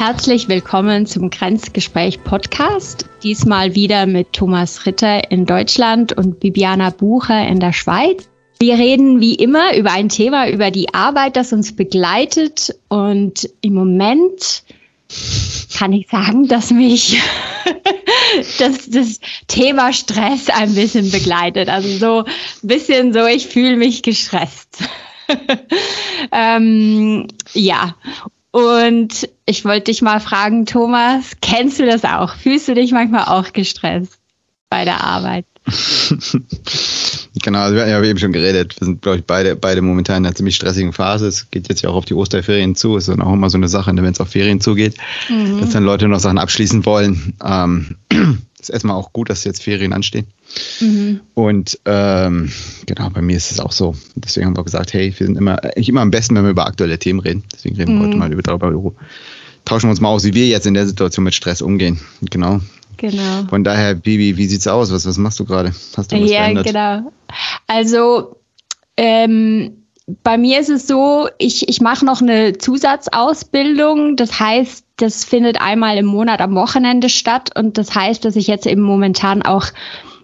Herzlich willkommen zum Grenzgespräch Podcast. Diesmal wieder mit Thomas Ritter in Deutschland und Bibiana Bucher in der Schweiz. Wir reden wie immer über ein Thema, über die Arbeit, das uns begleitet. Und im Moment kann ich sagen, dass mich das, das Thema Stress ein bisschen begleitet. Also so ein bisschen so, ich fühle mich gestresst. ähm, ja, und ich wollte dich mal fragen, Thomas, kennst du das auch? Fühlst du dich manchmal auch gestresst bei der Arbeit? genau, also wir haben ja eben schon geredet. Wir sind, glaube ich, beide, beide momentan in einer ziemlich stressigen Phase. Es geht jetzt ja auch auf die Osterferien zu. Es ist dann auch immer so eine Sache, wenn es auf Ferien zugeht, mhm. dass dann Leute noch Sachen abschließen wollen. Ähm, ist erstmal auch gut, dass jetzt Ferien anstehen. Mhm. Und ähm, genau, bei mir ist es auch so. Deswegen haben wir gesagt, hey, wir sind immer, eigentlich immer am besten, wenn wir über aktuelle Themen reden. Deswegen reden mhm. wir heute mal über darüber. Tauschen wir uns mal aus, wie wir jetzt in der Situation mit Stress umgehen. Genau. Genau. Von daher, Bibi, wie sieht's aus? Was, was machst du gerade? Hast du was Ja, verändert? genau. Also, ähm, bei mir ist es so, ich, ich mache noch eine Zusatzausbildung. Das heißt, das findet einmal im Monat am Wochenende statt. Und das heißt, dass ich jetzt eben momentan auch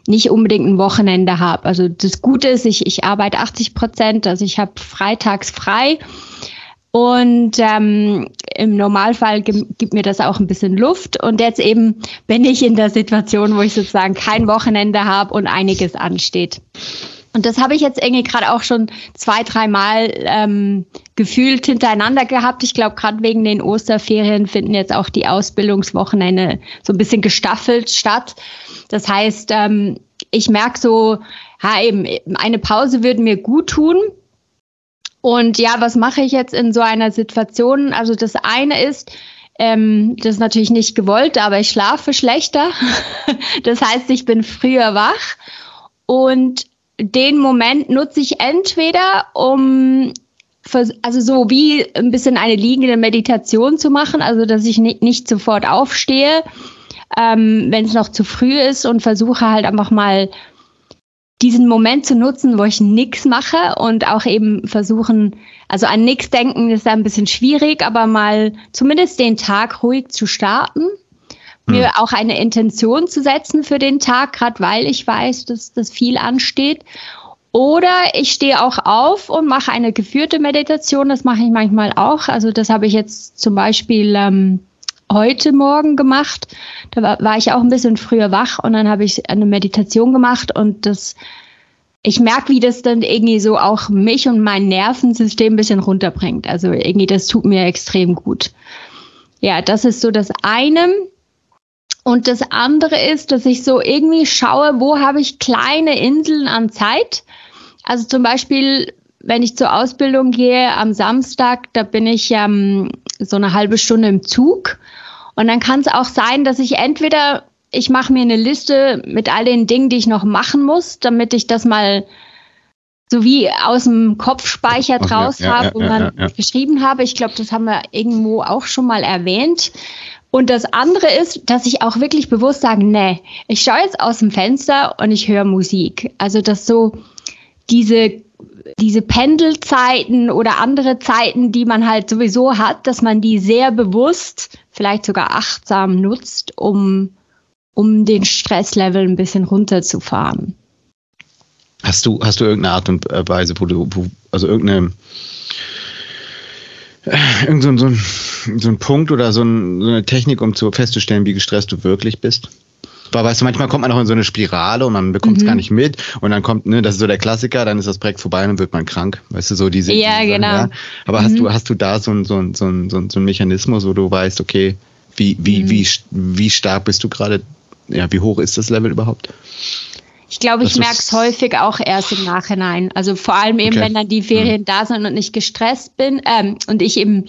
nicht unbedingt ein Wochenende habe. Also das Gute ist, ich, ich arbeite 80 Prozent, also ich habe freitags frei. Und ähm, im Normalfall gibt mir das auch ein bisschen Luft. Und jetzt eben bin ich in der Situation, wo ich sozusagen kein Wochenende habe und einiges ansteht. Und das habe ich jetzt irgendwie gerade auch schon zwei, dreimal ähm, gefühlt hintereinander gehabt. Ich glaube, gerade wegen den Osterferien finden jetzt auch die Ausbildungswochenende so ein bisschen gestaffelt statt. Das heißt, ähm, ich merke so, ha, eben, eine Pause würde mir gut tun. Und ja, was mache ich jetzt in so einer Situation? Also das eine ist, ähm, das ist natürlich nicht gewollt, aber ich schlafe schlechter. das heißt, ich bin früher wach und den Moment nutze ich entweder, um also so wie ein bisschen eine liegende Meditation zu machen, also dass ich nicht, nicht sofort aufstehe, ähm, wenn es noch zu früh ist und versuche halt einfach mal diesen Moment zu nutzen, wo ich nichts mache und auch eben versuchen, also an nichts denken ist ein bisschen schwierig, aber mal zumindest den Tag ruhig zu starten mir hm. auch eine Intention zu setzen für den Tag, gerade weil ich weiß, dass das viel ansteht. Oder ich stehe auch auf und mache eine geführte Meditation. Das mache ich manchmal auch. Also das habe ich jetzt zum Beispiel ähm, heute Morgen gemacht. Da war, war ich auch ein bisschen früher wach und dann habe ich eine Meditation gemacht und das ich merke, wie das dann irgendwie so auch mich und mein Nervensystem ein bisschen runterbringt. Also irgendwie, das tut mir extrem gut. Ja, das ist so das eine. Und das andere ist, dass ich so irgendwie schaue, wo habe ich kleine Inseln an Zeit. Also zum Beispiel, wenn ich zur Ausbildung gehe am Samstag, da bin ich ähm, so eine halbe Stunde im Zug. Und dann kann es auch sein, dass ich entweder, ich mache mir eine Liste mit all den Dingen, die ich noch machen muss, damit ich das mal so wie aus dem Kopfspeicher draus ja, habe ja, und dann ja, geschrieben habe. Ich glaube, das haben wir irgendwo auch schon mal erwähnt. Und das andere ist, dass ich auch wirklich bewusst sage, nee, ich schaue jetzt aus dem Fenster und ich höre Musik. Also dass so diese diese Pendelzeiten oder andere Zeiten, die man halt sowieso hat, dass man die sehr bewusst, vielleicht sogar achtsam nutzt, um, um den Stresslevel ein bisschen runterzufahren. Hast du, hast du irgendeine Art und Weise, wo du, wo, also irgendeine irgend so, so, ein, so ein Punkt oder so, ein, so, eine Technik, um zu festzustellen, wie gestresst du wirklich bist? Weil, weißt du, manchmal kommt man auch in so eine Spirale und man bekommt es mhm. gar nicht mit und dann kommt, ne, das ist so der Klassiker, dann ist das Projekt vorbei und dann wird man krank. Weißt du, so diese. Ja, diese, genau. Ja? Aber mhm. hast du, hast du da so ein, so ein, so ein, so ein Mechanismus, wo du weißt, okay, wie, wie, mhm. wie, wie stark bist du gerade, ja, wie hoch ist das Level überhaupt? Ich glaube, ich merke es häufig auch erst im Nachhinein. Also vor allem eben, okay. wenn dann die Ferien mhm. da sind und ich gestresst bin ähm, und ich eben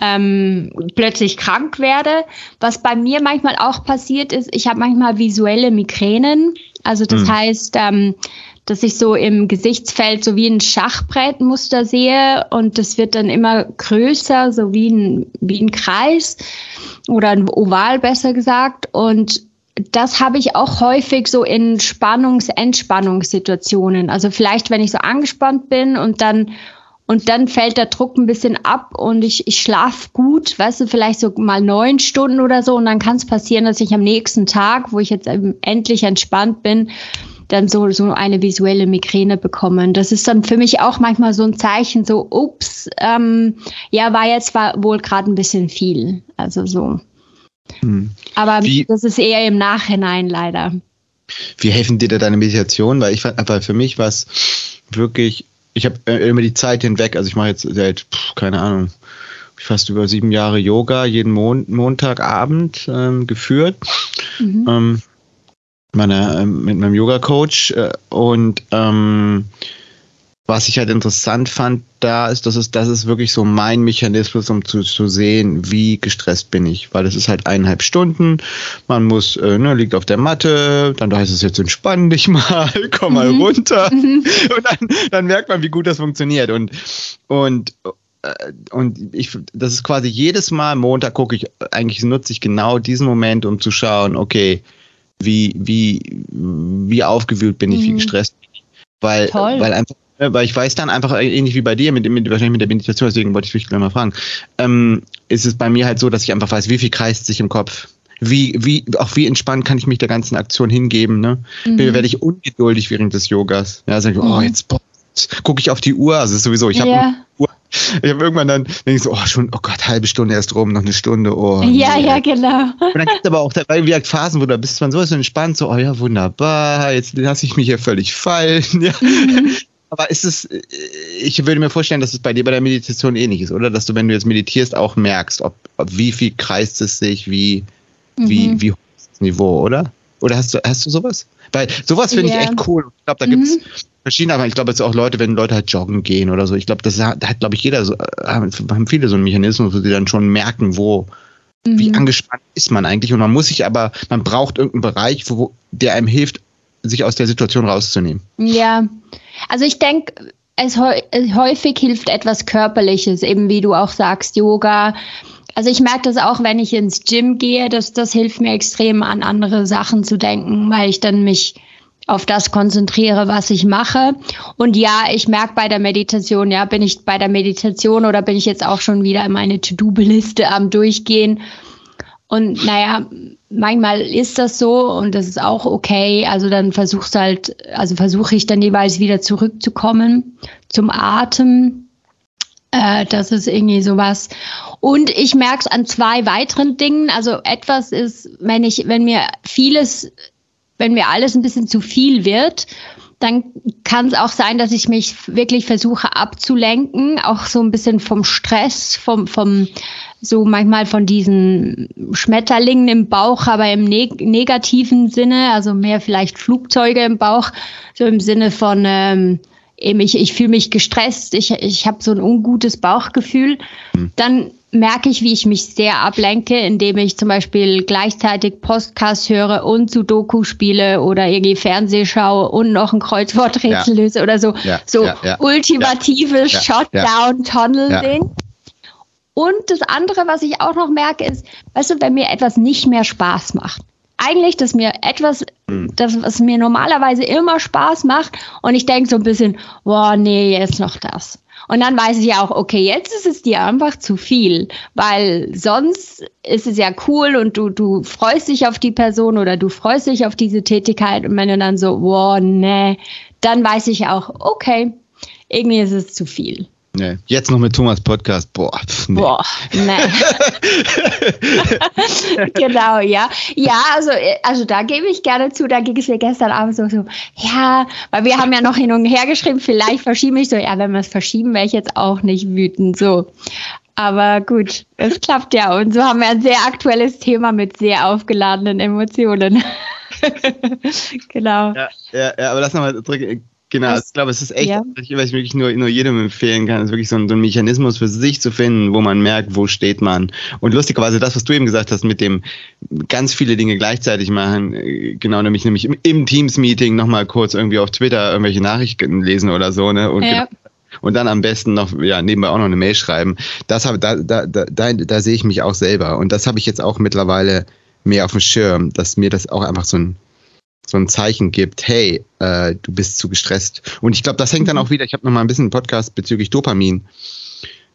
ähm, plötzlich krank werde. Was bei mir manchmal auch passiert ist, ich habe manchmal visuelle Migränen. Also das mhm. heißt, ähm, dass ich so im Gesichtsfeld so wie ein Schachbrettmuster sehe und das wird dann immer größer, so wie ein, wie ein Kreis oder ein Oval besser gesagt. Und das habe ich auch häufig so in Spannungs-Entspannungssituationen. Also vielleicht, wenn ich so angespannt bin und dann und dann fällt der Druck ein bisschen ab und ich, ich schlafe gut, weißt du, vielleicht so mal neun Stunden oder so und dann kann es passieren, dass ich am nächsten Tag, wo ich jetzt endlich entspannt bin, dann so, so eine visuelle Migräne bekomme. Das ist dann für mich auch manchmal so ein Zeichen, so, ups, ähm, ja, war jetzt war wohl gerade ein bisschen viel. Also so. Hm. Aber Wie? das ist eher im Nachhinein leider. Wie helfen dir da deine Meditation? Weil ich fand, aber für mich war es wirklich ich habe äh, immer die Zeit hinweg, also ich mache jetzt seit, keine Ahnung, fast über sieben Jahre Yoga, jeden Mon Montagabend ähm, geführt. Mhm. Ähm, meine, ähm, mit meinem Yoga-Coach äh, und ähm, was ich halt interessant fand da ist, dass es, das ist wirklich so mein Mechanismus, um zu, zu sehen, wie gestresst bin ich. Weil es ist halt eineinhalb Stunden, man muss, äh, ne, liegt auf der Matte, dann heißt es jetzt entspann dich mal, komm mal mhm. runter. Mhm. Und dann, dann merkt man, wie gut das funktioniert. Und, und äh, und ich, das ist quasi jedes Mal Montag gucke ich, eigentlich nutze ich genau diesen Moment, um zu schauen, okay, wie, wie, wie aufgewühlt bin ich, mhm. wie gestresst bin ich. Weil, Toll. weil einfach weil ich weiß dann einfach, äh, ähnlich wie bei dir, mit, mit, wahrscheinlich mit der Meditation, deswegen wollte ich dich gleich mal fragen, ähm, ist es bei mir halt so, dass ich einfach weiß, wie viel kreist sich im Kopf. Wie, wie, auch wie entspannt kann ich mich der ganzen Aktion hingeben, ne? Mhm. Werde ich ungeduldig während des Yogas. Ja, sag ich, oh, mhm. oh, jetzt gucke ich auf die Uhr, also sowieso, ich habe yeah. Uhr. Ich habe irgendwann dann denke ich so, oh schon, oh Gott, halbe Stunde erst rum, noch eine Stunde, oh. Ja, nee. ja, genau. Und dann gibt es aber auch dabei wie Phasen, wo du bist man so entspannt, so, oh ja, wunderbar, jetzt lasse ich mich hier völlig fallen. Ja. Mhm. Aber ist es, ich würde mir vorstellen, dass es bei dir bei der Meditation ähnlich ist, oder? Dass du, wenn du jetzt meditierst, auch merkst, ob, ob wie viel kreist es sich, wie, mhm. wie, wie hoch ist das Niveau, oder? Oder hast du, hast du sowas? Weil sowas finde yeah. ich echt cool. Ich glaube, da gibt es mhm. verschiedene, aber ich glaube jetzt auch Leute, wenn Leute halt joggen gehen oder so, ich glaube, das hat, hat glaube ich, jeder so, haben viele so einen Mechanismus, wo sie dann schon merken, wo, mhm. wie angespannt ist man eigentlich. Und man muss sich aber, man braucht irgendeinen Bereich, wo, der einem hilft, sich aus der Situation rauszunehmen. Ja, also ich denke, es häufig hilft etwas Körperliches, eben wie du auch sagst, Yoga. Also ich merke das auch, wenn ich ins Gym gehe, dass das hilft mir extrem an andere Sachen zu denken, weil ich dann mich auf das konzentriere, was ich mache. Und ja, ich merke bei der Meditation, ja, bin ich bei der Meditation oder bin ich jetzt auch schon wieder meine To-Do-Liste am Durchgehen. Und naja, manchmal ist das so und das ist auch okay. Also dann versuchst halt, also versuche ich dann jeweils wieder zurückzukommen zum Atem. Äh, das ist irgendwie sowas. Und ich merke es an zwei weiteren Dingen. Also etwas ist, wenn ich, wenn mir vieles, wenn mir alles ein bisschen zu viel wird, dann kann es auch sein, dass ich mich wirklich versuche abzulenken, auch so ein bisschen vom Stress, vom, vom so manchmal von diesen Schmetterlingen im Bauch, aber im neg negativen Sinne, also mehr vielleicht Flugzeuge im Bauch, so im Sinne von ähm, eben ich, ich fühle mich gestresst, ich, ich habe so ein ungutes Bauchgefühl, mhm. dann merke ich, wie ich mich sehr ablenke, indem ich zum Beispiel gleichzeitig Podcast höre und Sudoku spiele oder irgendwie Fernseh schaue und noch ein Kreuzworträtsel ja. löse oder so. Ja, so ja, ultimative Shutdown-Tunnel-Ding. Und das andere, was ich auch noch merke, ist, weißt du, wenn mir etwas nicht mehr Spaß macht. Eigentlich, dass mir etwas, hm. das, was mir normalerweise immer Spaß macht, und ich denke so ein bisschen, boah, nee, jetzt noch das. Und dann weiß ich ja auch, okay, jetzt ist es dir einfach zu viel, weil sonst ist es ja cool und du, du freust dich auf die Person oder du freust dich auf diese Tätigkeit und wenn du dann so, boah, nee, dann weiß ich auch, okay, irgendwie ist es zu viel. Nee. Jetzt noch mit Thomas Podcast. Boah, pf, nee. Boah, nee. genau, ja. Ja, also, also da gebe ich gerne zu, da ging es mir gestern Abend so, so, ja, weil wir haben ja noch hin und her geschrieben, vielleicht verschiebe ich so, ja, wenn wir es verschieben, wäre ich jetzt auch nicht wütend, so. Aber gut, es klappt ja. Und so haben wir ein sehr aktuelles Thema mit sehr aufgeladenen Emotionen. genau. Ja, ja, ja, aber lass nochmal zurück Genau, das, ich glaube, es ist echt, ja. was ich wirklich nur, nur jedem empfehlen kann, ist wirklich so ein, so ein, Mechanismus für sich zu finden, wo man merkt, wo steht man. Und lustigerweise das, was du eben gesagt hast, mit dem ganz viele Dinge gleichzeitig machen, äh, genau, nämlich, nämlich im, im Teams-Meeting nochmal kurz irgendwie auf Twitter irgendwelche Nachrichten lesen oder so, ne? Und ja. genau, und dann am besten noch ja nebenbei auch noch eine Mail schreiben. Das habe da da da da, da sehe ich mich auch selber und das habe ich jetzt auch mittlerweile mehr auf dem Schirm, dass mir das auch einfach so ein so ein Zeichen gibt, hey, äh, du bist zu gestresst. Und ich glaube, das hängt dann mhm. auch wieder, ich habe noch mal ein bisschen einen Podcast bezüglich Dopamin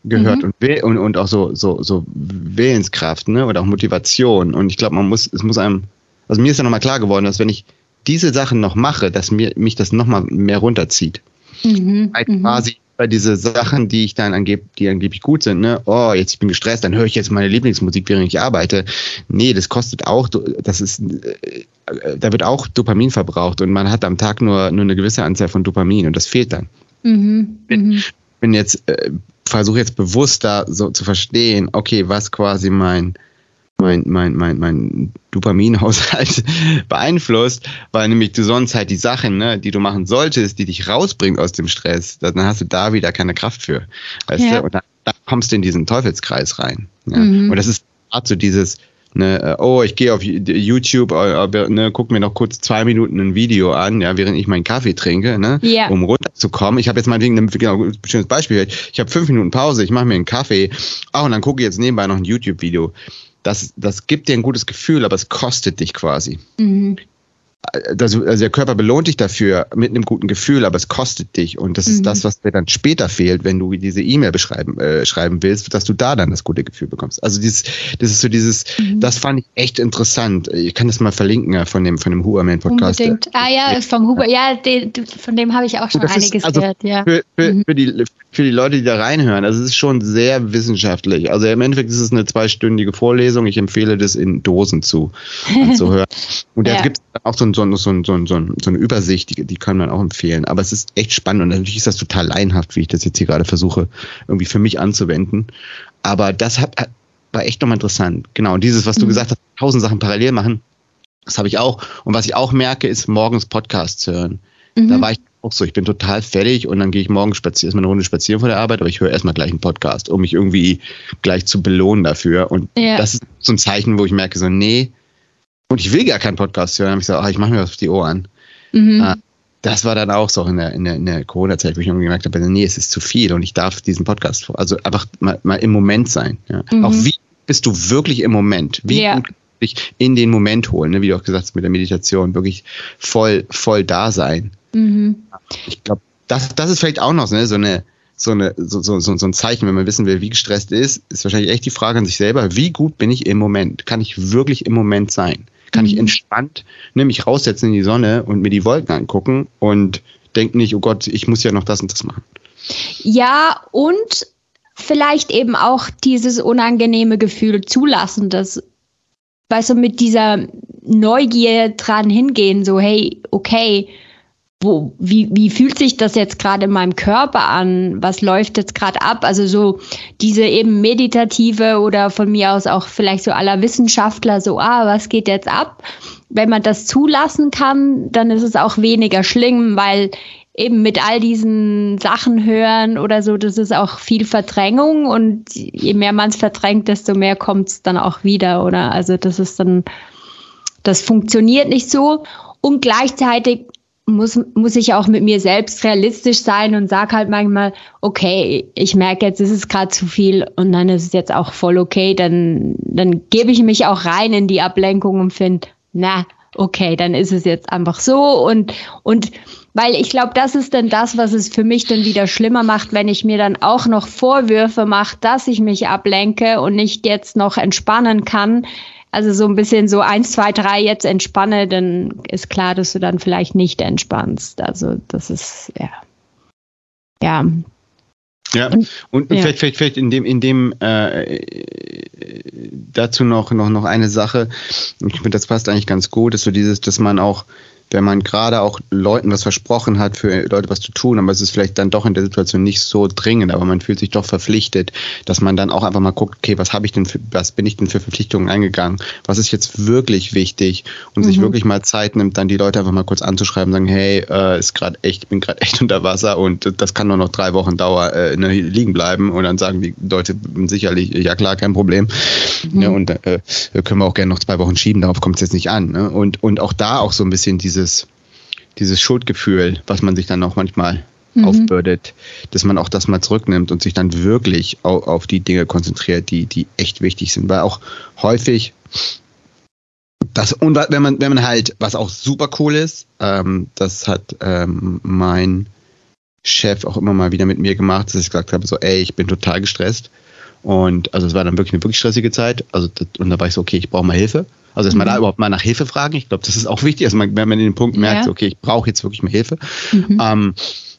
gehört mhm. und, und, und auch so, so, so Willenskraft, ne? Oder auch Motivation. Und ich glaube, man muss, es muss einem, also mir ist ja nochmal klar geworden, dass wenn ich diese Sachen noch mache, dass mir, mich das nochmal mehr runterzieht. Mhm. Halt mhm. quasi bei diese Sachen, die ich dann angeb, die angeblich gut sind, ne, oh, jetzt ich bin gestresst, dann höre ich jetzt meine Lieblingsmusik, während ich arbeite. Nee, das kostet auch, das ist, äh, da wird auch Dopamin verbraucht und man hat am Tag nur, nur eine gewisse Anzahl von Dopamin und das fehlt dann. Mhm. Bin, mhm. bin jetzt, äh, versuche jetzt bewusst da so zu verstehen, okay, was quasi mein, mein, mein, mein, mein Dopaminhaushalt beeinflusst, weil nämlich du sonst halt die Sachen, ne, die du machen solltest, die dich rausbringen aus dem Stress, dann hast du da wieder keine Kraft für. Weißt ja. du? Und dann, dann, kommst du in diesen Teufelskreis rein. Ja? Mhm. Und das ist gerade so dieses, ne, äh, oh, ich gehe auf YouTube, äh, ne, guck mir noch kurz zwei Minuten ein Video an, ja, während ich meinen Kaffee trinke, ne, ja. um runterzukommen. Ich habe jetzt mal ein genau, schönes Beispiel. Ich habe fünf Minuten Pause, ich mache mir einen Kaffee, oh, und dann gucke ich jetzt nebenbei noch ein YouTube-Video das, das gibt dir ein gutes Gefühl, aber es kostet dich quasi. Mhm das, also der Körper belohnt dich dafür mit einem guten Gefühl, aber es kostet dich. Und das mhm. ist das, was dir dann später fehlt, wenn du diese E-Mail beschreiben äh, schreiben willst, dass du da dann das gute Gefühl bekommst. Also dieses, das ist so dieses, mhm. das fand ich echt interessant. Ich kann das mal verlinken ja, von dem von dem Huberman Podcast. Unbedingt. Ah ja, vom Huber, ja, den, von dem habe ich auch schon einiges ist, also gehört. Ja. Für, für, mhm. für, die, für die Leute, die da reinhören, also es ist schon sehr wissenschaftlich. Also im Endeffekt ist es eine zweistündige Vorlesung. Ich empfehle das in Dosen zu, zu hören. Und da ja. gibt es auch so ein so, so, so, so, so eine Übersicht, die, die kann man auch empfehlen. Aber es ist echt spannend und natürlich ist das total leinhaft, wie ich das jetzt hier gerade versuche, irgendwie für mich anzuwenden. Aber das hat, war echt nochmal interessant. Genau. Und dieses, was du mhm. gesagt hast, tausend Sachen parallel machen, das habe ich auch. Und was ich auch merke, ist morgens Podcasts hören. Mhm. Da war ich auch so, ich bin total fertig und dann gehe ich morgen spazieren, erstmal eine Runde spazieren vor der Arbeit, aber ich höre erstmal gleich einen Podcast, um mich irgendwie gleich zu belohnen dafür. Und ja. das ist so ein Zeichen, wo ich merke, so, nee, und ich will gar keinen Podcast hören. Dann habe ich gesagt, ach, ich mache mir was auf die Ohren. Mhm. Ah, das war dann auch so in der, in der, in der Corona-Zeit, wo ich irgendwie gemerkt habe, nee, es ist zu viel und ich darf diesen Podcast, also einfach mal, mal im Moment sein. Ja. Mhm. Auch wie bist du wirklich im Moment? Wie ja. gut dich in den Moment holen, ne? wie du auch gesagt hast mit der Meditation, wirklich voll, voll da sein. Mhm. Ich glaube, das, das ist vielleicht auch noch ne, so eine, so, eine, so, so, so ein Zeichen, wenn man wissen will, wie gestresst ist, ist wahrscheinlich echt die Frage an sich selber, wie gut bin ich im Moment? Kann ich wirklich im Moment sein? kann ich mhm. entspannt ne, mich raussetzen in die Sonne und mir die Wolken angucken und denke nicht, oh Gott, ich muss ja noch das und das machen. Ja, und vielleicht eben auch dieses unangenehme Gefühl zulassen, dass, weißt du, mit dieser Neugier dran hingehen, so, hey, okay, wo, wie, wie fühlt sich das jetzt gerade in meinem Körper an? Was läuft jetzt gerade ab? Also so diese eben meditative oder von mir aus auch vielleicht so aller Wissenschaftler so, ah, was geht jetzt ab? Wenn man das zulassen kann, dann ist es auch weniger schlimm, weil eben mit all diesen Sachen hören oder so, das ist auch viel Verdrängung und je mehr man es verdrängt, desto mehr kommt es dann auch wieder, oder? Also das ist dann, das funktioniert nicht so. Und gleichzeitig muss, muss ich auch mit mir selbst realistisch sein und sag halt manchmal, okay, ich merke jetzt, ist es gerade zu viel und dann ist es jetzt auch voll okay, dann, dann gebe ich mich auch rein in die Ablenkung und finde, na, okay, dann ist es jetzt einfach so und, und weil ich glaube, das ist dann das, was es für mich dann wieder schlimmer macht, wenn ich mir dann auch noch Vorwürfe mache, dass ich mich ablenke und nicht jetzt noch entspannen kann, also so ein bisschen so eins, zwei, drei jetzt entspanne, dann ist klar, dass du dann vielleicht nicht entspannst. Also das ist, ja. Ja. Ja, und, und ja. Vielleicht, vielleicht, vielleicht in dem, in dem äh, dazu noch, noch, noch eine Sache, ich finde, das passt eigentlich ganz gut, ist so dieses, dass man auch wenn man gerade auch Leuten was versprochen hat, für Leute was zu tun, aber es ist vielleicht dann doch in der Situation nicht so dringend, aber man fühlt sich doch verpflichtet, dass man dann auch einfach mal guckt, okay, was habe ich denn für, was bin ich denn für Verpflichtungen eingegangen? Was ist jetzt wirklich wichtig? Und mhm. sich wirklich mal Zeit nimmt, dann die Leute einfach mal kurz anzuschreiben, sagen, hey, äh, ist gerade echt, bin gerade echt unter Wasser und das kann nur noch drei Wochen Dauer äh, ne, liegen bleiben. Und dann sagen die Leute sicherlich, ja klar, kein Problem. Mhm. Ja, und äh, können wir auch gerne noch zwei Wochen schieben, darauf kommt es jetzt nicht an. Ne? Und, und auch da auch so ein bisschen diese dieses, dieses Schuldgefühl, was man sich dann auch manchmal mhm. aufbürdet, dass man auch das mal zurücknimmt und sich dann wirklich auf, auf die Dinge konzentriert, die, die echt wichtig sind. Weil auch häufig das, und wenn man, wenn man halt, was auch super cool ist, ähm, das hat ähm, mein Chef auch immer mal wieder mit mir gemacht, dass ich gesagt habe, so, ey, ich bin total gestresst. Und also es war dann wirklich eine wirklich stressige Zeit. Also und da war ich so, okay, ich brauche mal Hilfe. Also dass mhm. man da überhaupt mal nach Hilfe fragen. Ich glaube, das ist auch wichtig, also man, wenn man in den Punkt merkt, ja. okay, ich brauche jetzt wirklich mal Hilfe. Mhm. Ähm,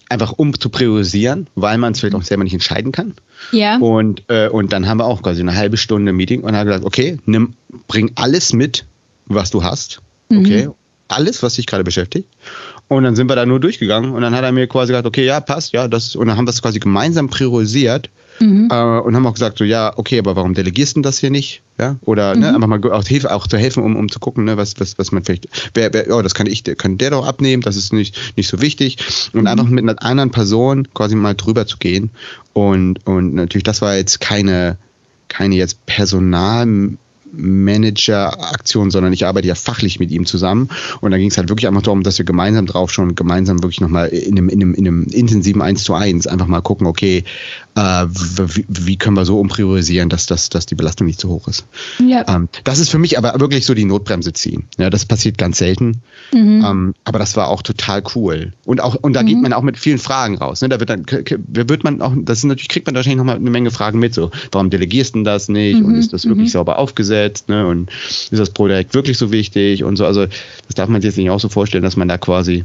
einfach um zu priorisieren, weil man es vielleicht auch selber nicht entscheiden kann. Ja. Und, äh, und dann haben wir auch quasi eine halbe Stunde Meeting und haben gesagt, okay, nimm, bring alles mit, was du hast. Mhm. Okay. Alles, was dich gerade beschäftigt. Und dann sind wir da nur durchgegangen und dann hat er mir quasi gesagt, okay, ja, passt, ja, das, und dann haben wir es quasi gemeinsam priorisiert mhm. äh, und haben auch gesagt, so, ja, okay, aber warum delegierst du das hier nicht? Ja, oder ne, mhm. ne, einfach mal auch, Hilfe, auch zu helfen, um, um zu gucken, ne, was, was, was man vielleicht, wer, wer, oh, das kann ich, kann der doch abnehmen, das ist nicht, nicht so wichtig. Und mhm. einfach mit einer anderen Person quasi mal drüber zu gehen. Und, und natürlich, das war jetzt keine, keine jetzt Personal Manager-Aktion, sondern ich arbeite ja fachlich mit ihm zusammen. Und da ging es halt wirklich einfach darum, dass wir gemeinsam drauf schon gemeinsam wirklich nochmal in einem, in, einem, in einem intensiven 1 zu 1 einfach mal gucken, okay, äh, wie, wie, können wir so umpriorisieren, dass, dass, dass die Belastung nicht zu hoch ist. Ja. Ähm, das ist für mich aber wirklich so die Notbremse ziehen. Ja, das passiert ganz selten. Mhm. Ähm, aber das war auch total cool. Und auch, und da mhm. geht man auch mit vielen Fragen raus. Ne? Da wird dann, wird man auch, das ist natürlich, kriegt man wahrscheinlich nochmal eine Menge Fragen mit. So, warum delegierst du das nicht? Mhm. Und ist das wirklich mhm. sauber aufgesetzt? Ne? Und ist das Projekt wirklich so wichtig? Und so, also das darf man sich jetzt nicht auch so vorstellen, dass man da quasi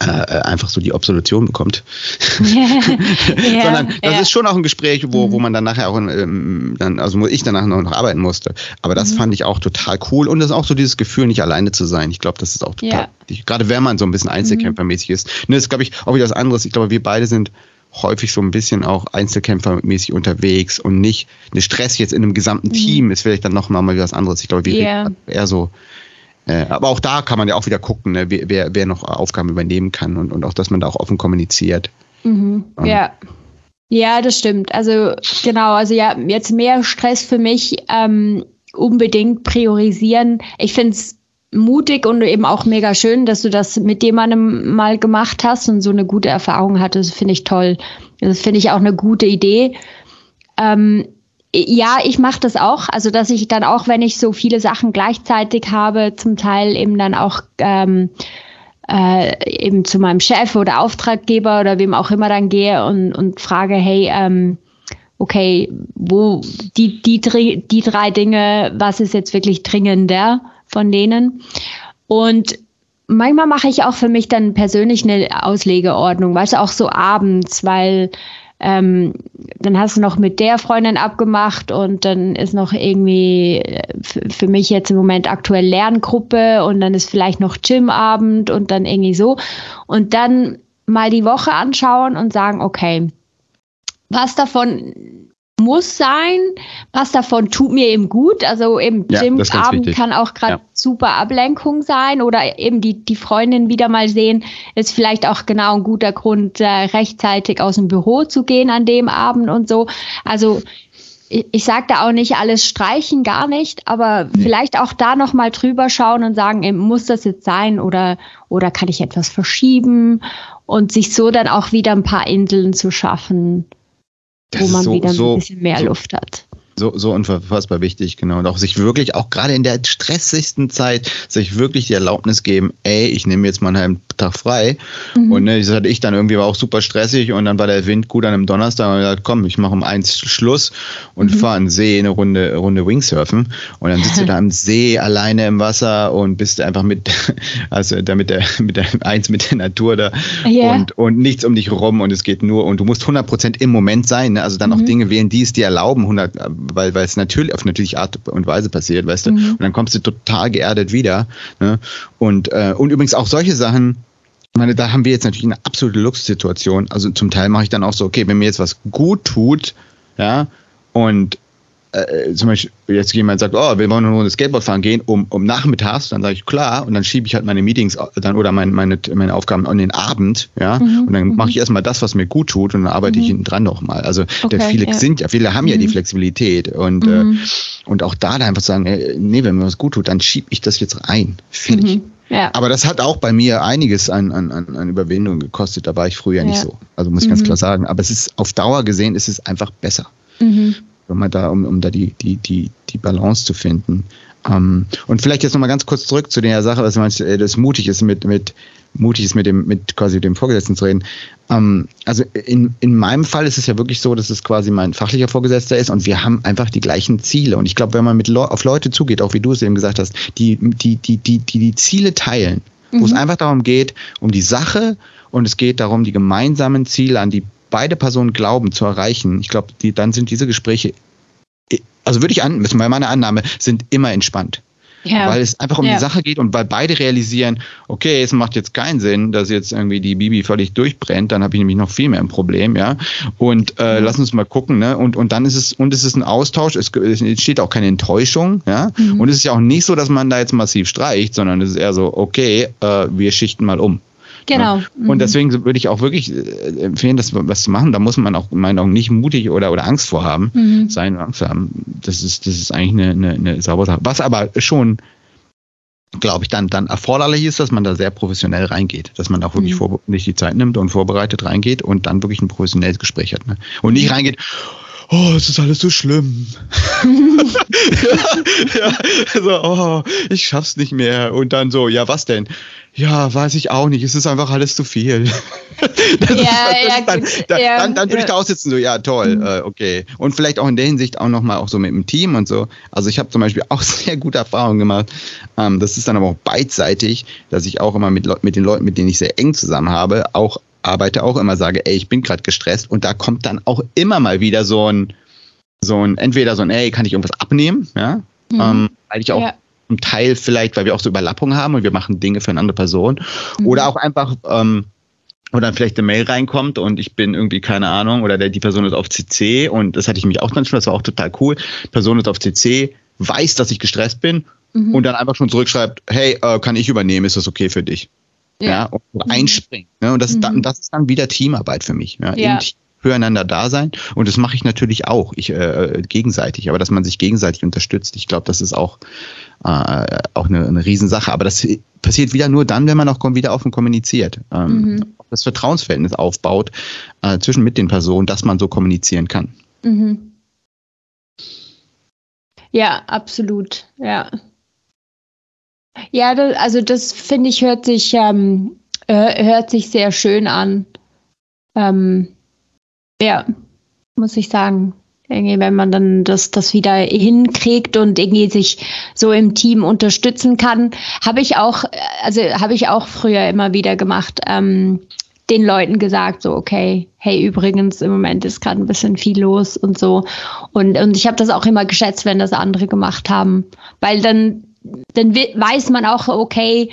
äh, äh, einfach so die Absolution bekommt. ja, Sondern das ja. ist schon auch ein Gespräch, wo, wo mhm. man dann nachher auch, ähm, dann, also wo ich danach noch, noch arbeiten musste. Aber das mhm. fand ich auch total cool und das ist auch so dieses Gefühl, nicht alleine zu sein. Ich glaube, das ist auch total ja. Gerade wenn man so ein bisschen Einzelkämpfermäßig ist. Ne, das ist, glaube ich, auch wieder was anderes. Ich glaube, wir beide sind häufig so ein bisschen auch Einzelkämpfermäßig unterwegs und nicht eine Stress jetzt in einem gesamten mhm. Team ist vielleicht dann noch mal was anderes. Ich glaube, wir yeah. eher so äh, aber auch da kann man ja auch wieder gucken, ne, wer, wer noch Aufgaben übernehmen kann und, und auch, dass man da auch offen kommuniziert. Mhm. Um. Ja. Ja, das stimmt. Also genau, also ja, jetzt mehr Stress für mich ähm, unbedingt priorisieren. Ich finde es mutig und eben auch mega schön, dass du das mit jemandem mal gemacht hast und so eine gute Erfahrung hattest. Finde ich toll. Das finde ich auch eine gute Idee. Ähm, ja, ich mache das auch. Also, dass ich dann auch, wenn ich so viele Sachen gleichzeitig habe, zum Teil eben dann auch ähm, äh, eben zu meinem Chef oder Auftraggeber oder wem auch immer dann gehe und, und frage, hey, ähm, okay, wo die, die, die drei Dinge, was ist jetzt wirklich dringender von denen? Und manchmal mache ich auch für mich dann persönlich eine Auslegeordnung, weißt du, auch so abends, weil ähm, dann hast du noch mit der Freundin abgemacht und dann ist noch irgendwie äh, für mich jetzt im Moment aktuell Lerngruppe und dann ist vielleicht noch Gymabend und dann irgendwie so. Und dann mal die Woche anschauen und sagen, okay, was davon muss sein. Was davon tut mir eben gut. Also eben ja, Gymabend kann auch gerade ja. super Ablenkung sein oder eben die, die Freundin wieder mal sehen, ist vielleicht auch genau ein guter Grund, äh, rechtzeitig aus dem Büro zu gehen an dem Abend und so. Also ich, ich sage da auch nicht alles streichen, gar nicht, aber nee. vielleicht auch da nochmal drüber schauen und sagen, eben, muss das jetzt sein oder, oder kann ich etwas verschieben und sich so dann auch wieder ein paar Inseln zu schaffen das wo man so, wieder so, ein bisschen mehr so, Luft hat so, so unfassbar wichtig, genau. Und auch sich wirklich, auch gerade in der stressigsten Zeit, sich wirklich die Erlaubnis geben, ey, ich nehme jetzt mal einen halben Tag frei. Mhm. Und ne, das hatte ich dann irgendwie, war auch super stressig und dann war der Wind gut an einem Donnerstag und gesagt, komm, ich mache um eins Schluss und mhm. fahre an den See eine Runde, Runde Wingsurfen. Und dann sitzt du da am See alleine im Wasser und bist einfach mit, also da mit der, mit der, eins mit der Natur da yeah. und, und nichts um dich rum und es geht nur, und du musst 100 Prozent im Moment sein, ne? also dann mhm. auch Dinge wählen, die es dir erlauben, 100, weil, weil es natürlich auf natürliche Art und Weise passiert, weißt du. Mhm. Und dann kommst du total geerdet wieder. Ne? Und, äh, und übrigens auch solche Sachen, ich meine, da haben wir jetzt natürlich eine absolute Luxussituation. Also zum Teil mache ich dann auch so, okay, wenn mir jetzt was gut tut, ja, und äh, zum Beispiel jetzt jemand sagt, oh, wir wollen nur eine Skateboard fahren gehen, um, um nachmittags, dann sage ich klar und dann schiebe ich halt meine Meetings dann oder meine, meine, meine Aufgaben an den Abend, ja, mhm, und dann mache ich mhm. erstmal das, was mir gut tut und dann arbeite mhm. ich hinten dran nochmal. Also okay, viele ja. sind ja, viele haben ja die mhm. Flexibilität und, äh, mhm. und auch da einfach sagen, ey, nee, wenn mir was gut tut, dann schiebe ich das jetzt rein. Fertig. Ja. Aber das hat auch bei mir einiges an, an, an Überwindung gekostet. Da war ich früher ja. nicht so. Also muss ich ganz klar sagen. Aber es ist auf Dauer gesehen, ist es einfach besser. Mhm wenn man da, um, um da die, die, die, die Balance zu finden. Ähm, und vielleicht jetzt nochmal ganz kurz zurück zu der Sache, was du meinst, äh, das mutig ist mit, mit mutig ist mit dem, mit quasi dem Vorgesetzten zu reden. Ähm, also in, in meinem Fall ist es ja wirklich so, dass es quasi mein fachlicher Vorgesetzter ist und wir haben einfach die gleichen Ziele. Und ich glaube, wenn man mit Le auf Leute zugeht, auch wie du es eben gesagt hast, die die, die, die, die, die Ziele teilen, mhm. wo es mhm. einfach darum geht, um die Sache und es geht darum, die gemeinsamen Ziele, an die beide Personen glauben, zu erreichen. Ich glaube, die, dann sind diese Gespräche, also würde ich an, bei meiner Annahme, sind immer entspannt. Ja. Weil es einfach um ja. die Sache geht und weil beide realisieren, okay, es macht jetzt keinen Sinn, dass jetzt irgendwie die Bibi völlig durchbrennt, dann habe ich nämlich noch viel mehr ein Problem, ja. Und äh, mhm. lass uns mal gucken, ne? Und, und dann ist es, und es ist ein Austausch, es, es entsteht auch keine Enttäuschung, ja. Mhm. Und es ist ja auch nicht so, dass man da jetzt massiv streicht, sondern es ist eher so, okay, äh, wir schichten mal um. Genau. Mhm. Und deswegen würde ich auch wirklich äh, empfehlen, das was zu machen. Da muss man auch in meinen Augen nicht mutig oder, oder Angst vor haben, mhm. sein Angst haben. Das ist, das ist eigentlich eine, eine, eine saubere Sache. Was aber schon glaube ich, dann, dann erforderlich ist, dass man da sehr professionell reingeht, dass man auch wirklich mhm. vor, nicht die Zeit nimmt und vorbereitet reingeht und dann wirklich ein professionelles Gespräch hat. Ne? Und nicht reingeht, oh, es ist alles so schlimm. ja, ja, so, oh, ich schaff's nicht mehr. Und dann so, ja, was denn? Ja, weiß ich auch nicht. Es ist einfach alles zu viel. ja, ja, dann, dann, ja, dann, dann würde ich da aussitzen, so, ja, toll, mhm. äh, okay. Und vielleicht auch in der Hinsicht auch nochmal auch so mit dem Team und so. Also ich habe zum Beispiel auch sehr gute Erfahrungen gemacht. Ähm, das ist dann aber auch beidseitig, dass ich auch immer mit, mit den Leuten, mit denen ich sehr eng zusammen habe, auch arbeite, auch immer sage, ey, ich bin gerade gestresst. Und da kommt dann auch immer mal wieder so ein, so ein, entweder so ein, ey, kann ich irgendwas abnehmen, ja, mhm. ähm, weil ich auch ja zum Teil vielleicht, weil wir auch so Überlappungen haben und wir machen Dinge für eine andere Person. Mhm. Oder auch einfach, ähm, oder vielleicht eine Mail reinkommt und ich bin irgendwie, keine Ahnung, oder der, die Person ist auf CC und das hatte ich mich auch dann schon, das war auch total cool. Person ist auf CC, weiß, dass ich gestresst bin mhm. und dann einfach schon zurückschreibt, hey, äh, kann ich übernehmen, ist das okay für dich? Ja, ja und mhm. einspringen. Ne? Und das, mhm. dann, das ist dann wieder Teamarbeit für mich. Ja, ja füreinander da sein. Und das mache ich natürlich auch, ich, äh, gegenseitig, aber dass man sich gegenseitig unterstützt. Ich glaube, das ist auch, äh, auch eine, eine Riesensache. Aber das passiert wieder nur dann, wenn man auch wieder offen kommuniziert. Ähm, mhm. Das Vertrauensverhältnis aufbaut äh, zwischen mit den Personen, dass man so kommunizieren kann. Mhm. Ja, absolut. Ja. Ja, das, also das finde ich hört sich ähm, äh, hört sich sehr schön an. Ähm, ja, muss ich sagen. Irgendwie, wenn man dann das, das wieder hinkriegt und irgendwie sich so im Team unterstützen kann, habe ich auch, also habe ich auch früher immer wieder gemacht, ähm, den Leuten gesagt, so, okay, hey, übrigens, im Moment ist gerade ein bisschen viel los und so. Und, und ich habe das auch immer geschätzt, wenn das andere gemacht haben. Weil dann, dann weiß man auch, okay,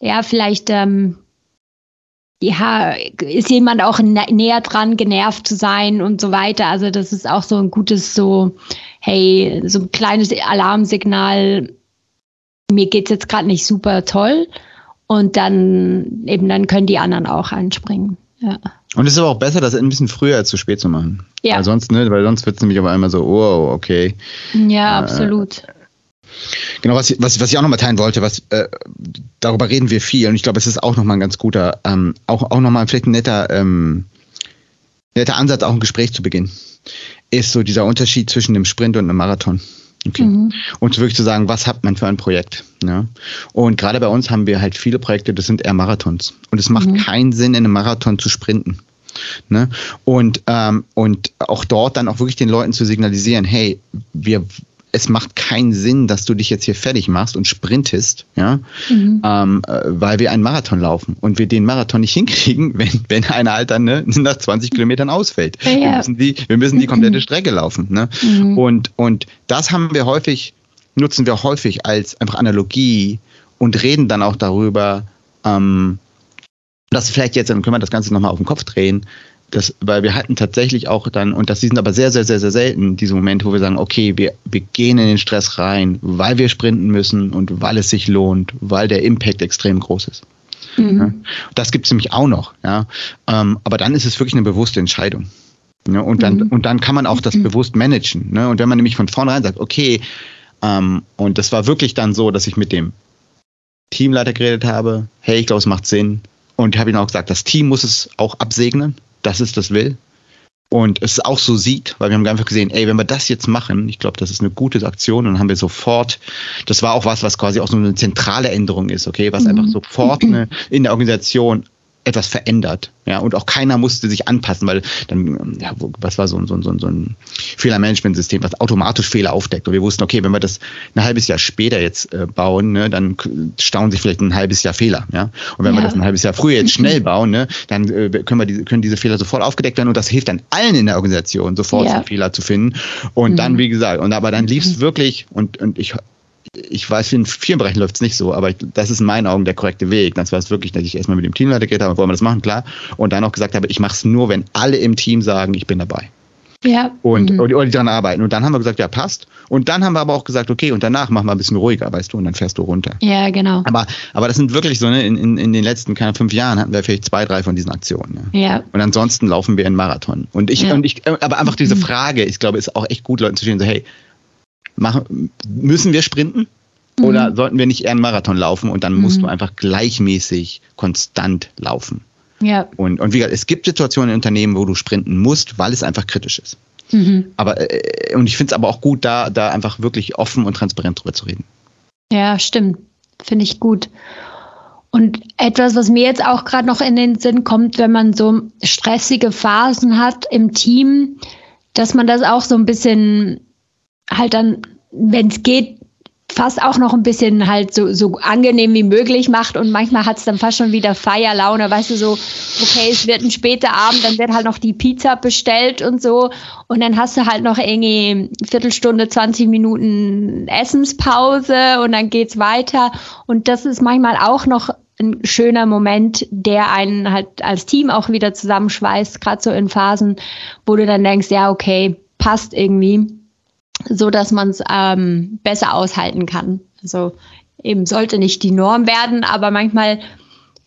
ja, vielleicht ähm, ja, ist jemand auch näher dran, genervt zu sein und so weiter. Also das ist auch so ein gutes, so, hey, so ein kleines Alarmsignal, mir geht's jetzt gerade nicht super toll. Und dann eben, dann können die anderen auch anspringen. Ja. Und es ist aber auch besser, das ein bisschen früher als zu spät zu machen. Ja. Weil sonst, ne, weil sonst wird es nämlich aber einmal so, oh, okay. Ja, äh, absolut. Genau, was, was, was ich auch nochmal teilen wollte, was äh, darüber reden wir viel und ich glaube, es ist auch nochmal ein ganz guter, ähm, auch, auch nochmal vielleicht ein netter, ähm, netter Ansatz, auch ein Gespräch zu beginnen, ist so dieser Unterschied zwischen dem Sprint und einem Marathon. Okay. Mhm. Und wirklich zu sagen, was hat man für ein Projekt? Ja? Und gerade bei uns haben wir halt viele Projekte, das sind eher Marathons. Und es macht mhm. keinen Sinn, in einem Marathon zu sprinten. Ne? Und, ähm, und auch dort dann auch wirklich den Leuten zu signalisieren, hey, wir es macht keinen Sinn, dass du dich jetzt hier fertig machst und sprintest, ja, mhm. ähm, äh, weil wir einen Marathon laufen und wir den Marathon nicht hinkriegen, wenn, wenn einer halt dann ne, nach 20 Kilometern ausfällt. Ja. Wir, müssen die, wir müssen die komplette mhm. Strecke laufen. Ne? Mhm. Und, und das haben wir häufig, nutzen wir häufig als einfach Analogie und reden dann auch darüber, ähm, dass vielleicht jetzt, dann können wir das Ganze nochmal auf den Kopf drehen, das, weil wir hatten tatsächlich auch dann, und das sind aber sehr, sehr, sehr, sehr selten, diese Momente, wo wir sagen, okay, wir, wir gehen in den Stress rein, weil wir sprinten müssen und weil es sich lohnt, weil der Impact extrem groß ist. Mhm. Ja, das gibt es nämlich auch noch, ja. Ähm, aber dann ist es wirklich eine bewusste Entscheidung. Ja, und, dann, mhm. und dann kann man auch das mhm. bewusst managen. Ne? Und wenn man nämlich von vornherein sagt, okay, ähm, und das war wirklich dann so, dass ich mit dem Teamleiter geredet habe, hey, ich glaube, es macht Sinn. Und ich habe ihm auch gesagt, das Team muss es auch absegnen dass es das will. und es auch so sieht, weil wir haben einfach gesehen, ey, wenn wir das jetzt machen, ich glaube, das ist eine gute Aktion, dann haben wir sofort, das war auch was, was quasi auch so eine zentrale Änderung ist, okay, was mhm. einfach sofort eine, in der Organisation etwas verändert. Ja, und auch keiner musste sich anpassen, weil dann, ja, was war so ein, so ein, so ein Fehlermanagementsystem, was automatisch Fehler aufdeckt. Und wir wussten, okay, wenn wir das ein halbes Jahr später jetzt äh, bauen, ne, dann stauen sich vielleicht ein halbes Jahr Fehler. Ja? Und wenn ja. wir das ein halbes Jahr früher jetzt schnell bauen, ne, dann äh, können wir diese, können diese Fehler sofort aufgedeckt werden und das hilft dann allen in der Organisation, sofort ja. Fehler zu finden. Und mhm. dann, wie gesagt, und aber dann lief es mhm. wirklich und, und ich ich weiß, in vielen Bereichen läuft es nicht so, aber das ist in meinen Augen der korrekte Weg. Das war es wirklich, dass ich erstmal mit dem Teamleiter geredet habe, wollen wir das machen, klar. Und dann auch gesagt habe, ich mache es nur, wenn alle im Team sagen, ich bin dabei. Ja. Und, mhm. und, und die daran arbeiten. Und dann haben wir gesagt, ja, passt. Und dann haben wir aber auch gesagt, okay, und danach machen wir ein bisschen ruhiger, weißt du, und dann fährst du runter. Ja, genau. Aber, aber das sind wirklich so, ne, in, in, in den letzten keine fünf Jahren hatten wir vielleicht zwei, drei von diesen Aktionen. Ja. ja. Und ansonsten laufen wir in Marathon. Und ich, ja. und ich, aber einfach diese mhm. Frage, ich glaube, ist auch echt gut, Leuten zu stehen, so, hey, machen, müssen wir sprinten? Mhm. Oder sollten wir nicht eher einen Marathon laufen und dann musst du mhm. einfach gleichmäßig konstant laufen? Ja. Und, und wie gesagt, es gibt Situationen in Unternehmen, wo du sprinten musst, weil es einfach kritisch ist. Mhm. Aber, äh, und ich finde es aber auch gut, da, da einfach wirklich offen und transparent drüber zu reden. Ja, stimmt. Finde ich gut. Und etwas, was mir jetzt auch gerade noch in den Sinn kommt, wenn man so stressige Phasen hat im Team, dass man das auch so ein bisschen halt dann, wenn es geht, fast auch noch ein bisschen halt so, so angenehm wie möglich macht und manchmal hat es dann fast schon wieder Feierlaune, weißt du, so, okay, es wird ein später Abend, dann wird halt noch die Pizza bestellt und so und dann hast du halt noch irgendwie Viertelstunde, 20 Minuten Essenspause und dann geht's weiter und das ist manchmal auch noch ein schöner Moment, der einen halt als Team auch wieder zusammenschweißt, gerade so in Phasen, wo du dann denkst, ja, okay, passt irgendwie so dass man es ähm, besser aushalten kann. Also eben sollte nicht die Norm werden, aber manchmal,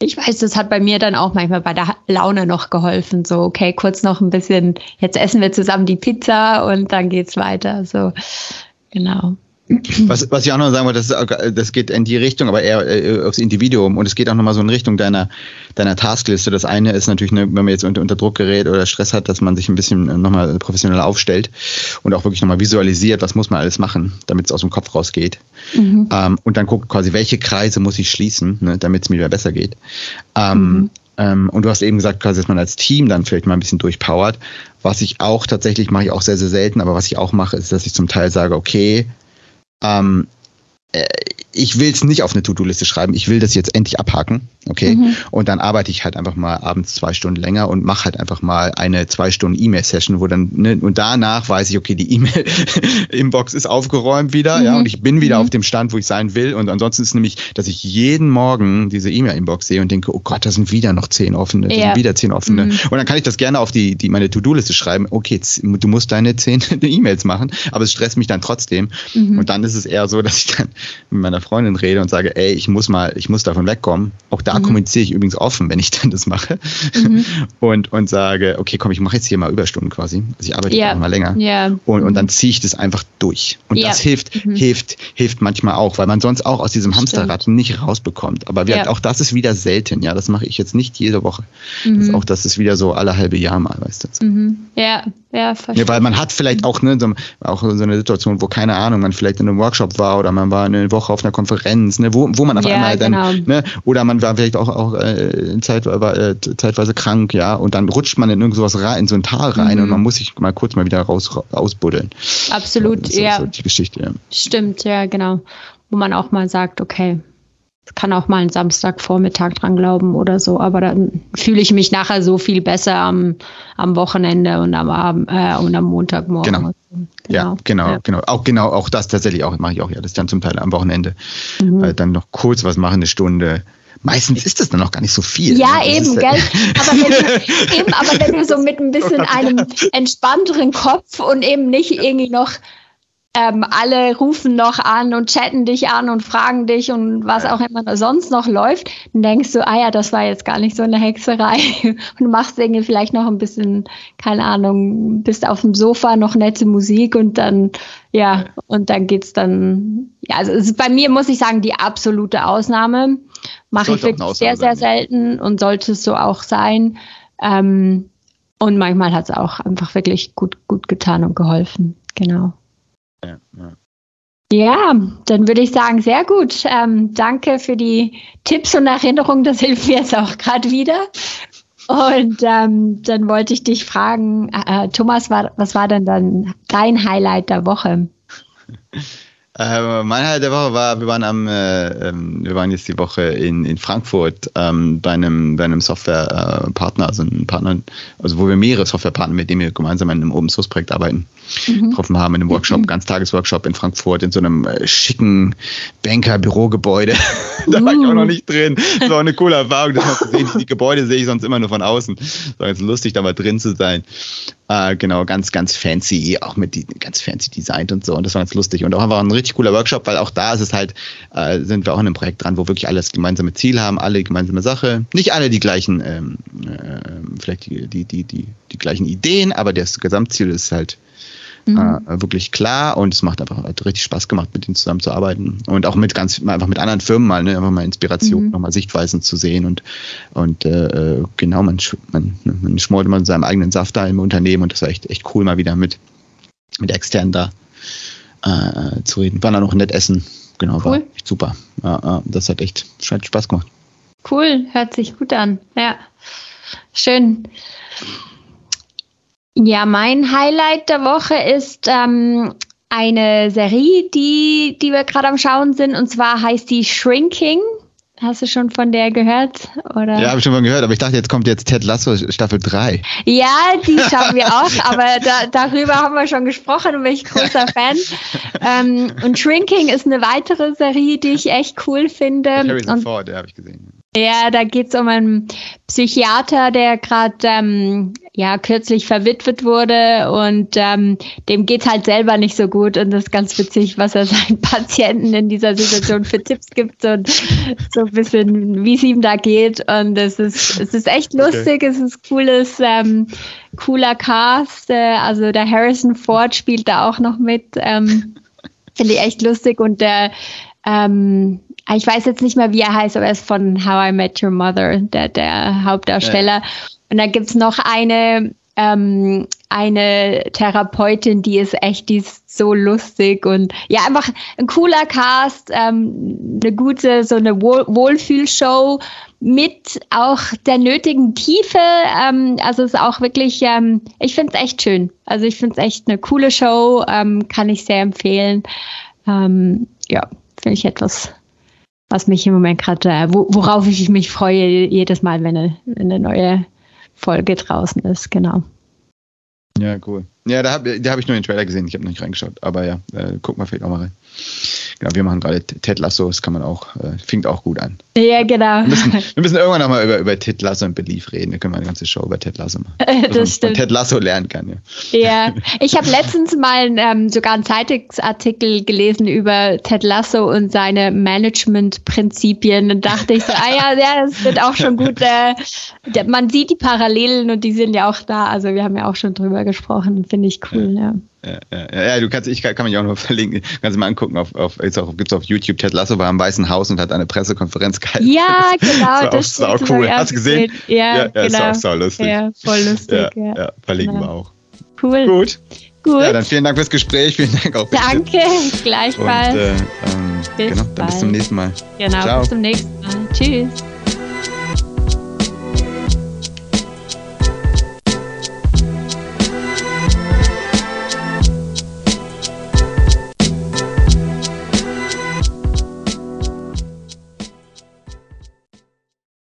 ich weiß, das hat bei mir dann auch manchmal bei der Laune noch geholfen. So, okay, kurz noch ein bisschen, jetzt essen wir zusammen die Pizza und dann geht's weiter. So, genau. Was, was ich auch noch sagen wollte, das, das geht in die Richtung, aber eher äh, aufs Individuum und es geht auch nochmal so in Richtung deiner, deiner Taskliste. Das eine ist natürlich, eine, wenn man jetzt unter, unter Druck gerät oder Stress hat, dass man sich ein bisschen nochmal professionell aufstellt und auch wirklich nochmal visualisiert, was muss man alles machen, damit es aus dem Kopf rausgeht. Mhm. Ähm, und dann guckt quasi, welche Kreise muss ich schließen, ne, damit es mir wieder besser geht. Ähm, mhm. Ähm, und du hast eben gesagt, quasi, dass man als Team dann vielleicht mal ein bisschen durchpowert. Was ich auch tatsächlich mache ich auch sehr, sehr selten, aber was ich auch mache, ist, dass ich zum Teil sage, okay, ähm, äh, ich will es nicht auf eine To-Do-Liste schreiben, ich will das jetzt endlich abhaken, okay? Mhm. Und dann arbeite ich halt einfach mal abends zwei Stunden länger und mache halt einfach mal eine zwei Stunden E-Mail-Session, wo dann, ne, und danach weiß ich, okay, die E-Mail-Inbox ist aufgeräumt wieder, mhm. ja, und ich bin wieder mhm. auf dem Stand, wo ich sein will. Und ansonsten ist nämlich, dass ich jeden Morgen diese E-Mail-Inbox sehe und denke, oh Gott, da sind wieder noch zehn offene, da ja. sind wieder zehn offene. Mhm. Und dann kann ich das gerne auf die, die meine To-Do-Liste schreiben, okay, du musst deine zehn E-Mails machen, aber es stresst mich dann trotzdem. Mhm. Und dann ist es eher so, dass ich dann mit meiner Freundin rede und sage, ey, ich muss mal, ich muss davon wegkommen. Auch da mhm. kommuniziere ich übrigens offen, wenn ich dann das mache. Mhm. Und, und sage, okay, komm, ich mache jetzt hier mal Überstunden quasi. Also ich arbeite yeah. mal länger. Yeah. Und, und dann ziehe ich das einfach durch. Und yeah. das hilft, mhm. hilft, hilft manchmal auch, weil man sonst auch aus diesem Hamsterrad nicht rausbekommt. Aber wir, auch das ist wieder selten, ja. Das mache ich jetzt nicht jede Woche. Das ist mhm. auch das ist wieder so alle halbe Jahr mal, weißt du. Mhm. Ja, ja, verstehe. Ja, weil man hat vielleicht auch, ne, so, auch so eine Situation, wo keine Ahnung, man vielleicht in einem Workshop war oder man war eine Woche auf einer Konferenz, ne, wo, wo man auf ja, einmal dann, genau. ne, oder man war vielleicht auch, auch äh, Zeit, äh, zeitweise krank, ja, und dann rutscht man in irgend sowas rein, in so ein Tal rein mhm. und man muss sich mal kurz mal wieder raus, ausbuddeln. Absolut, so, ja. So die Geschichte, ja. Stimmt, ja, genau. Wo man auch mal sagt, okay, kann auch mal einen Samstagvormittag dran glauben oder so, aber dann fühle ich mich nachher so viel besser am, am Wochenende und am Abend äh, und am Montagmorgen. Genau. genau. Ja, genau, ja. genau. Auch genau, auch das tatsächlich auch mache ich auch ja, das dann zum Teil am Wochenende, mhm. weil dann noch kurz was machen, eine Stunde. Meistens ist das dann noch gar nicht so viel. Ja, ne? eben, gell? Aber wenn, du, eben, aber wenn du so mit ein bisschen einem entspannteren Kopf und eben nicht irgendwie noch ähm, alle rufen noch an und chatten dich an und fragen dich und was auch immer sonst noch läuft, dann denkst du, ah ja, das war jetzt gar nicht so eine Hexerei. Und du machst irgendwie vielleicht noch ein bisschen, keine Ahnung, bist auf dem Sofa, noch nette Musik und dann, ja, und dann geht's dann, ja, also es ist bei mir, muss ich sagen, die absolute Ausnahme. Mache ich wirklich sehr, sehr selten und sollte es so auch sein. Ähm, Und manchmal hat es auch einfach wirklich gut, gut getan und geholfen. Genau. Ja, ja. Ja, dann würde ich sagen, sehr gut. Ähm, danke für die Tipps und Erinnerungen. Das hilft mir jetzt auch gerade wieder. Und ähm, dann wollte ich dich fragen, äh, Thomas, war, was war denn dann dein Highlight der Woche? Äh, mein Highlight der Woche war, wir waren am, äh, ähm, wir waren jetzt die Woche in, in Frankfurt ähm, bei einem, bei einem Softwarepartner, also einem Partner, also wo wir mehrere Softwarepartner, mit denen wir gemeinsam in einem Open Source Projekt arbeiten, mhm. getroffen haben in einem Workshop, mhm. Ganztagesworkshop in Frankfurt in so einem äh, schicken Banker-Bürogebäude. da war ich auch noch nicht drin. Das war eine coole Erfahrung, das mal zu sehen. Die Gebäude sehe ich sonst immer nur von außen. Es war jetzt lustig, da mal drin zu sein. Äh, genau, ganz, ganz fancy, auch mit die, ganz fancy designt und so. Und das war ganz lustig. Und auch einfach ein richtig cooler Workshop, weil auch da ist es halt, äh, sind wir auch in einem Projekt dran, wo wirklich alle das gemeinsame Ziel haben, alle gemeinsame Sache. Nicht alle die gleichen, ähm, äh, vielleicht die, die, die, die, die gleichen Ideen, aber das Gesamtziel ist halt mhm. äh, wirklich klar und es macht einfach halt richtig Spaß gemacht, mit denen zusammenzuarbeiten und auch mit ganz einfach mit anderen Firmen mal, ne, einfach mal Inspiration, mhm. nochmal Sichtweisen zu sehen und und äh, genau man man, man schmort immer seinem eigenen Saft da im Unternehmen und das war echt echt cool mal wieder mit mit externen da äh, zu reden. War dann noch nett essen, genau, cool. war echt super. Ja, das hat echt hat Spaß gemacht. Cool, hört sich gut an. Ja, schön. Ja, mein Highlight der Woche ist ähm, eine Serie, die, die wir gerade am Schauen sind. Und zwar heißt die Shrinking. Hast du schon von der gehört? Oder? Ja, habe ich schon von gehört, aber ich dachte, jetzt kommt jetzt Ted Lasso Staffel 3. Ja, die schauen wir auch, aber da, darüber haben wir schon gesprochen und bin ich großer Fan. ähm, und Shrinking ist eine weitere Serie, die ich echt cool finde. Harrison Ford, der habe ich gesehen. Ja, da geht's um einen Psychiater, der gerade ähm, ja kürzlich verwitwet wurde und ähm, dem geht's halt selber nicht so gut und das ist ganz witzig, was er seinen Patienten in dieser Situation für Tipps gibt und so ein bisschen, wie es ihm da geht und es ist es ist echt lustig, okay. es ist cooles ähm, cooler Cast, äh, also der Harrison Ford spielt da auch noch mit, ähm, finde ich echt lustig und der ähm, ich weiß jetzt nicht mehr, wie er heißt, aber er ist von How I Met Your Mother, der, der Hauptdarsteller. Ja. Und da gibt's noch eine, ähm, eine Therapeutin, die ist echt, die ist so lustig und ja, einfach ein cooler Cast, ähm, eine gute, so eine Wohl Wohlfühlshow mit auch der nötigen Tiefe. Ähm, also es ist auch wirklich, ähm, ich finde es echt schön. Also ich finde es echt eine coole Show, ähm, kann ich sehr empfehlen. Ähm, ja, finde ich etwas was mich im Moment gerade, äh, worauf ich mich freue jedes Mal, wenn eine, eine neue Folge draußen ist, genau. Ja, cool. Ja, da habe hab ich nur den Trailer gesehen, ich habe noch nicht reingeschaut, aber ja, äh, guck mal vielleicht auch mal rein. Genau, wir machen gerade Ted Lasso, das kann man auch, äh, fängt auch gut an. Ja, genau. Wir müssen, wir müssen irgendwann nochmal über, über Ted Lasso und Belief reden. Wir können mal eine ganze Show über Ted Lasso machen. das man stimmt. Ted Lasso lernen kann, ja. Ja, ich habe letztens mal ähm, sogar einen Zeitungsartikel gelesen über Ted Lasso und seine Management-Prinzipien. Und dachte ich so, ah ja, ja, das wird auch schon gut. Äh, man sieht die Parallelen und die sind ja auch da. Also wir haben ja auch schon drüber gesprochen, finde ich cool, ja. ja. Ja, ja, ja, du kannst, ich kann, kann mich auch noch verlinken, kannst du mal angucken, auf, auf, jetzt auch, gibt's auf YouTube, Ted Lasso war im Weißen Haus und hat eine Pressekonferenz gehalten. Ja, genau, das, war auch, das auch cool. Hast du gesehen? Ja, ja, genau. ist auch sau lustig. Ja, voll lustig. Ja, verlinken genau. wir auch. Cool. Gut. Gut. Ja, dann vielen Dank fürs Gespräch, vielen Dank auch. Danke, gleichfalls. Und, äh, ähm, bis genau, dann bis zum nächsten Mal. Genau, Ciao. bis zum nächsten Mal. Tschüss.